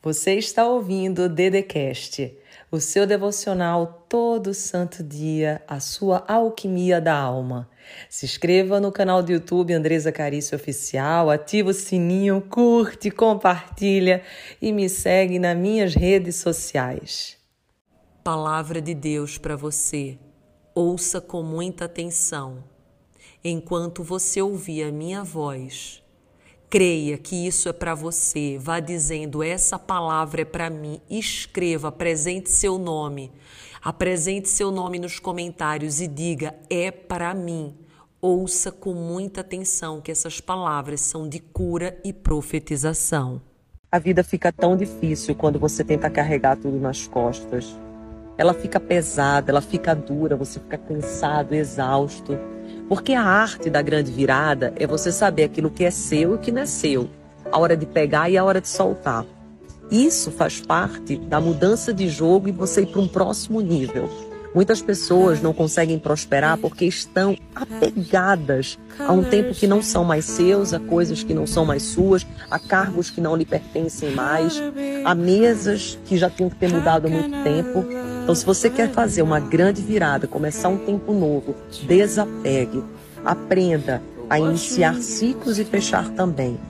Você está ouvindo o Dedecast, o seu devocional todo santo dia, a sua alquimia da alma. Se inscreva no canal do YouTube Andresa Carício Oficial, ativa o sininho, curte, compartilha e me segue nas minhas redes sociais. Palavra de Deus para você. Ouça com muita atenção. Enquanto você ouvir a minha voz, Creia que isso é para você. Vá dizendo: essa palavra é para mim. Escreva, apresente seu nome. Apresente seu nome nos comentários e diga: é para mim. Ouça com muita atenção que essas palavras são de cura e profetização. A vida fica tão difícil quando você tenta carregar tudo nas costas. Ela fica pesada, ela fica dura, você fica cansado, exausto. Porque a arte da grande virada é você saber aquilo que é seu e o que não é seu, a hora de pegar e a hora de soltar. Isso faz parte da mudança de jogo e você ir para um próximo nível. Muitas pessoas não conseguem prosperar porque estão apegadas a um tempo que não são mais seus, a coisas que não são mais suas, a cargos que não lhe pertencem mais, a mesas que já tinham que ter mudado há muito tempo. Então, se você quer fazer uma grande virada, começar um tempo novo, desapegue, aprenda a iniciar ciclos e fechar também.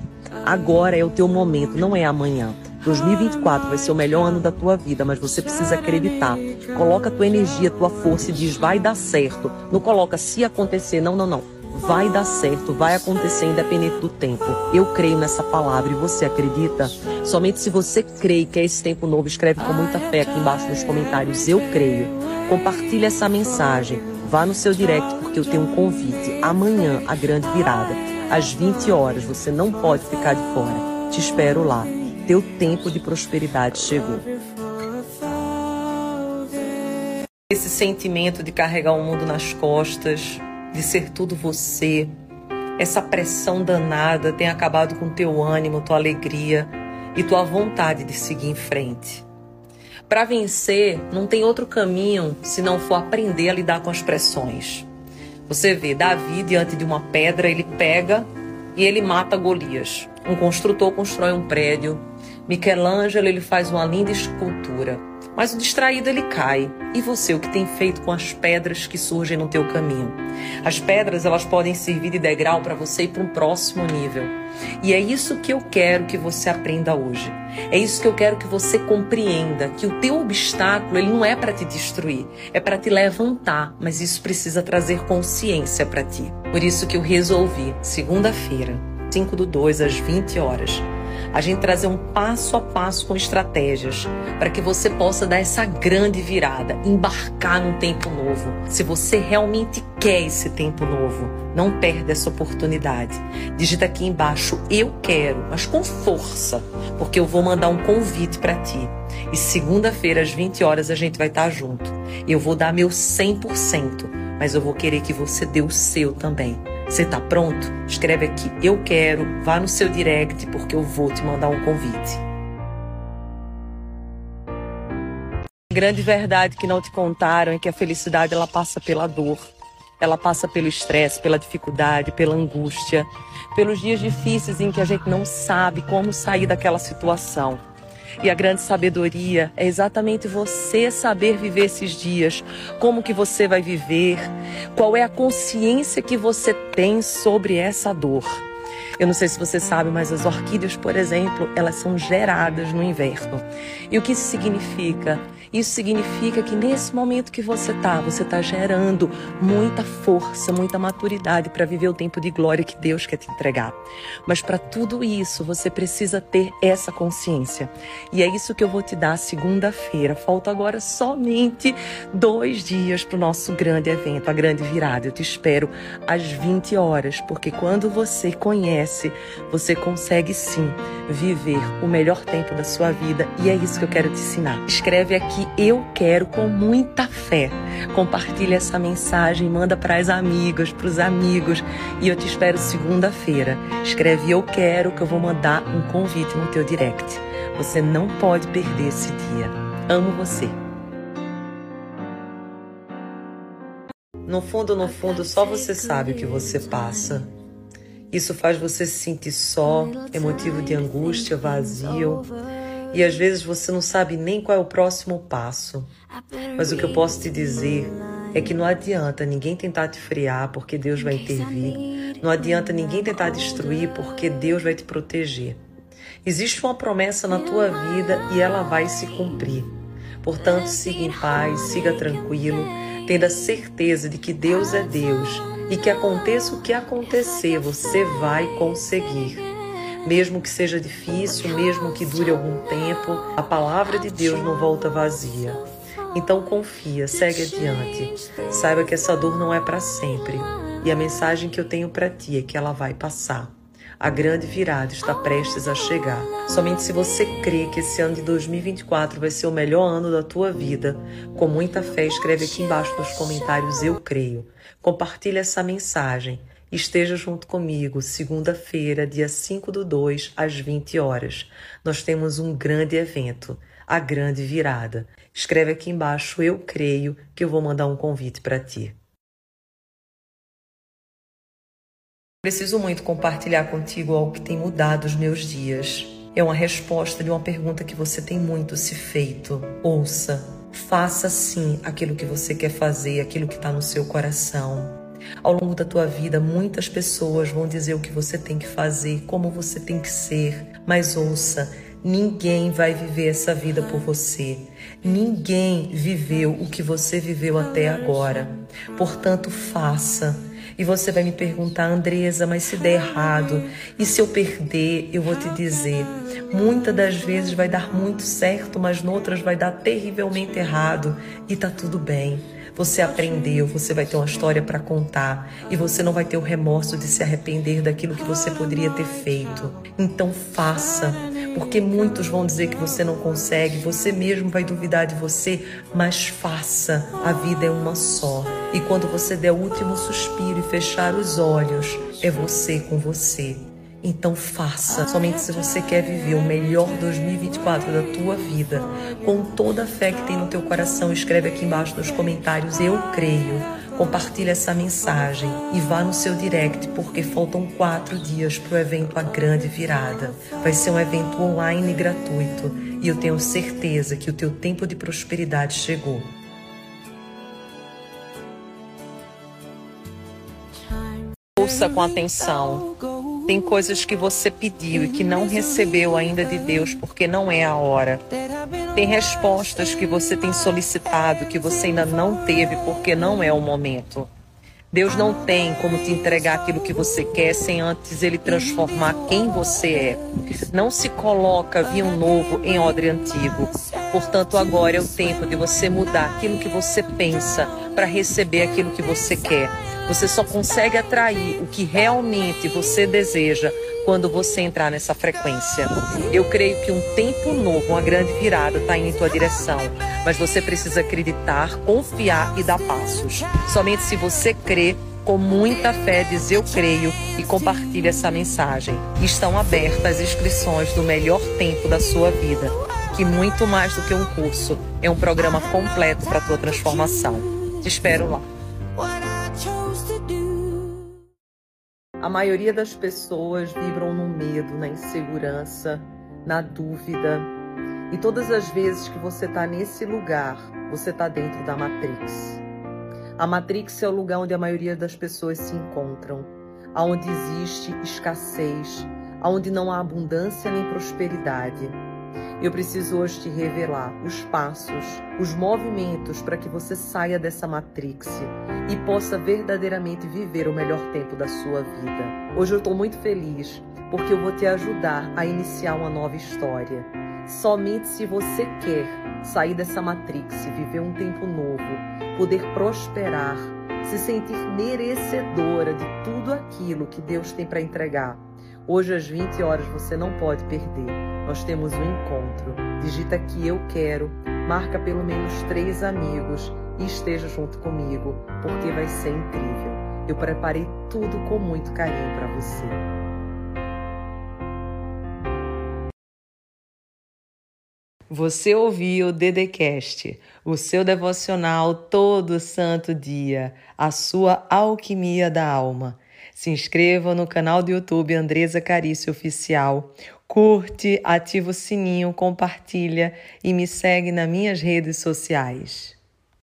Agora é o teu momento, não é amanhã. 2024 vai ser o melhor ano da tua vida, mas você precisa acreditar. Coloca a tua energia, a tua força e diz vai dar certo. Não coloca se acontecer, não, não, não. Vai dar certo, vai acontecer independente do tempo. Eu creio nessa palavra e você acredita? Somente se você crê que é esse tempo novo, escreve com muita fé aqui embaixo nos comentários. Eu creio. Compartilhe essa mensagem. Vá no seu direct porque eu tenho um convite. Amanhã, a grande virada. Às 20 horas, você não pode ficar de fora. Te espero lá teu tempo de prosperidade chegou. Esse sentimento de carregar o mundo nas costas, de ser tudo você, essa pressão danada tem acabado com teu ânimo, tua alegria e tua vontade de seguir em frente. Para vencer, não tem outro caminho se não for aprender a lidar com as pressões. Você vê Davi diante de uma pedra, ele pega e ele mata Golias. Um construtor constrói um prédio, Michelangelo ele faz uma linda escultura, mas o distraído ele cai. E você, o que tem feito com as pedras que surgem no teu caminho? As pedras elas podem servir de degrau para você ir para um próximo nível. E é isso que eu quero que você aprenda hoje. É isso que eu quero que você compreenda, que o teu obstáculo ele não é para te destruir, é para te levantar, mas isso precisa trazer consciência para ti. Por isso que eu resolvi, segunda-feira, 5 do 2 às 20 horas, a gente trazer um passo a passo com estratégias para que você possa dar essa grande virada, embarcar num tempo novo. Se você realmente quer esse tempo novo, não perde essa oportunidade. Digita aqui embaixo eu quero, mas com força, porque eu vou mandar um convite para ti. E segunda-feira às 20 horas a gente vai estar junto. Eu vou dar meu 100%, mas eu vou querer que você dê o seu também. Você está pronto? Escreve aqui eu quero, vá no seu direct porque eu vou te mandar um convite. Grande verdade que não te contaram é que a felicidade ela passa pela dor. Ela passa pelo estresse, pela dificuldade, pela angústia, pelos dias difíceis em que a gente não sabe como sair daquela situação. E a grande sabedoria é exatamente você saber viver esses dias, como que você vai viver, qual é a consciência que você tem sobre essa dor. Eu não sei se você sabe, mas as orquídeas, por exemplo, elas são geradas no inverno. E o que isso significa? Isso significa que nesse momento que você está, você está gerando muita força, muita maturidade para viver o tempo de glória que Deus quer te entregar. Mas para tudo isso, você precisa ter essa consciência. E é isso que eu vou te dar segunda-feira. Falta agora somente dois dias para o nosso grande evento, a grande virada. Eu te espero às 20 horas, porque quando você conhece, você consegue sim viver o melhor tempo da sua vida. E é isso que eu quero te ensinar. Escreve aqui eu quero com muita fé. Compartilha essa mensagem, manda para as amigas, para os amigos e eu te espero segunda-feira. Escreve eu quero que eu vou mandar um convite no teu direct. Você não pode perder esse dia. Amo você. No fundo, no fundo, só você sabe o que você passa. Isso faz você se sentir só, é motivo de angústia, vazio. E às vezes você não sabe nem qual é o próximo passo. Mas o que eu posso te dizer é que não adianta ninguém tentar te frear porque Deus vai intervir. Não adianta ninguém tentar destruir porque Deus vai te proteger. Existe uma promessa na tua vida e ela vai se cumprir. Portanto, siga em paz, siga tranquilo, tendo a certeza de que Deus é Deus e que aconteça o que acontecer, você vai conseguir. Mesmo que seja difícil, mesmo que dure algum tempo, a palavra de Deus não volta vazia. Então confia, segue adiante. Saiba que essa dor não é para sempre. E a mensagem que eu tenho para ti é que ela vai passar. A grande virada está prestes a chegar. Somente se você crê que esse ano de 2024 vai ser o melhor ano da tua vida, com muita fé, escreve aqui embaixo nos comentários eu creio. Compartilhe essa mensagem. Esteja junto comigo segunda-feira, dia 5 do 2, às 20 horas. Nós temos um grande evento, a grande virada. Escreve aqui embaixo eu creio que eu vou mandar um convite para ti. Preciso muito compartilhar contigo algo que tem mudado os meus dias. É uma resposta de uma pergunta que você tem muito se feito. Ouça, faça sim aquilo que você quer fazer, aquilo que está no seu coração. Ao longo da tua vida, muitas pessoas vão dizer o que você tem que fazer, como você tem que ser, mas ouça, ninguém vai viver essa vida por você. Ninguém viveu o que você viveu até agora. Portanto, faça e você vai me perguntar, Andresa, mas se der errado, e se eu perder, eu vou te dizer. Muitas das vezes vai dar muito certo, mas noutras vai dar terrivelmente errado e tá tudo bem. Você aprendeu, você vai ter uma história para contar e você não vai ter o remorso de se arrepender daquilo que você poderia ter feito. Então faça, porque muitos vão dizer que você não consegue, você mesmo vai duvidar de você, mas faça. A vida é uma só. E quando você der o último suspiro e fechar os olhos, é você com você. Então faça, somente se você quer viver o melhor 2024 da tua vida, com toda a fé que tem no teu coração, escreve aqui embaixo nos comentários eu creio. Compartilhe essa mensagem e vá no seu direct, porque faltam quatro dias para o evento A Grande Virada. Vai ser um evento online gratuito e eu tenho certeza que o teu tempo de prosperidade chegou. Ouça com atenção tem coisas que você pediu e que não recebeu ainda de Deus porque não é a hora. Tem respostas que você tem solicitado que você ainda não teve porque não é o momento. Deus não tem como te entregar aquilo que você quer sem antes ele transformar quem você é. Não se coloca vinho novo em odre antigo. Portanto, agora é o tempo de você mudar aquilo que você pensa para receber aquilo que você quer. Você só consegue atrair o que realmente você deseja quando você entrar nessa frequência. Eu creio que um tempo novo, uma grande virada está em tua direção, mas você precisa acreditar, confiar e dar passos. Somente se você crê, com muita fé, diz eu creio e compartilhe essa mensagem. Estão abertas as inscrições do melhor tempo da sua vida, que muito mais do que um curso, é um programa completo para a tua transformação. Te espero lá. A maioria das pessoas vibram no medo, na insegurança, na dúvida. E todas as vezes que você está nesse lugar, você está dentro da Matrix. A Matrix é o lugar onde a maioria das pessoas se encontram, aonde existe escassez, aonde não há abundância nem prosperidade. Eu preciso hoje te revelar os passos, os movimentos para que você saia dessa matrix e possa verdadeiramente viver o melhor tempo da sua vida. Hoje eu estou muito feliz porque eu vou te ajudar a iniciar uma nova história. Somente se você quer sair dessa matrix, viver um tempo novo, poder prosperar, se sentir merecedora de tudo aquilo que Deus tem para entregar. Hoje às 20 horas você não pode perder nós temos um encontro. Digita aqui eu quero, marca pelo menos três amigos e esteja junto comigo, porque vai ser incrível. Eu preparei tudo com muito carinho para você. Você ouviu o Dedecast, o seu devocional todo santo dia, a sua alquimia da alma. Se inscreva no canal do YouTube Andresa Carício Oficial Curte, ativa o sininho, compartilha e me segue nas minhas redes sociais.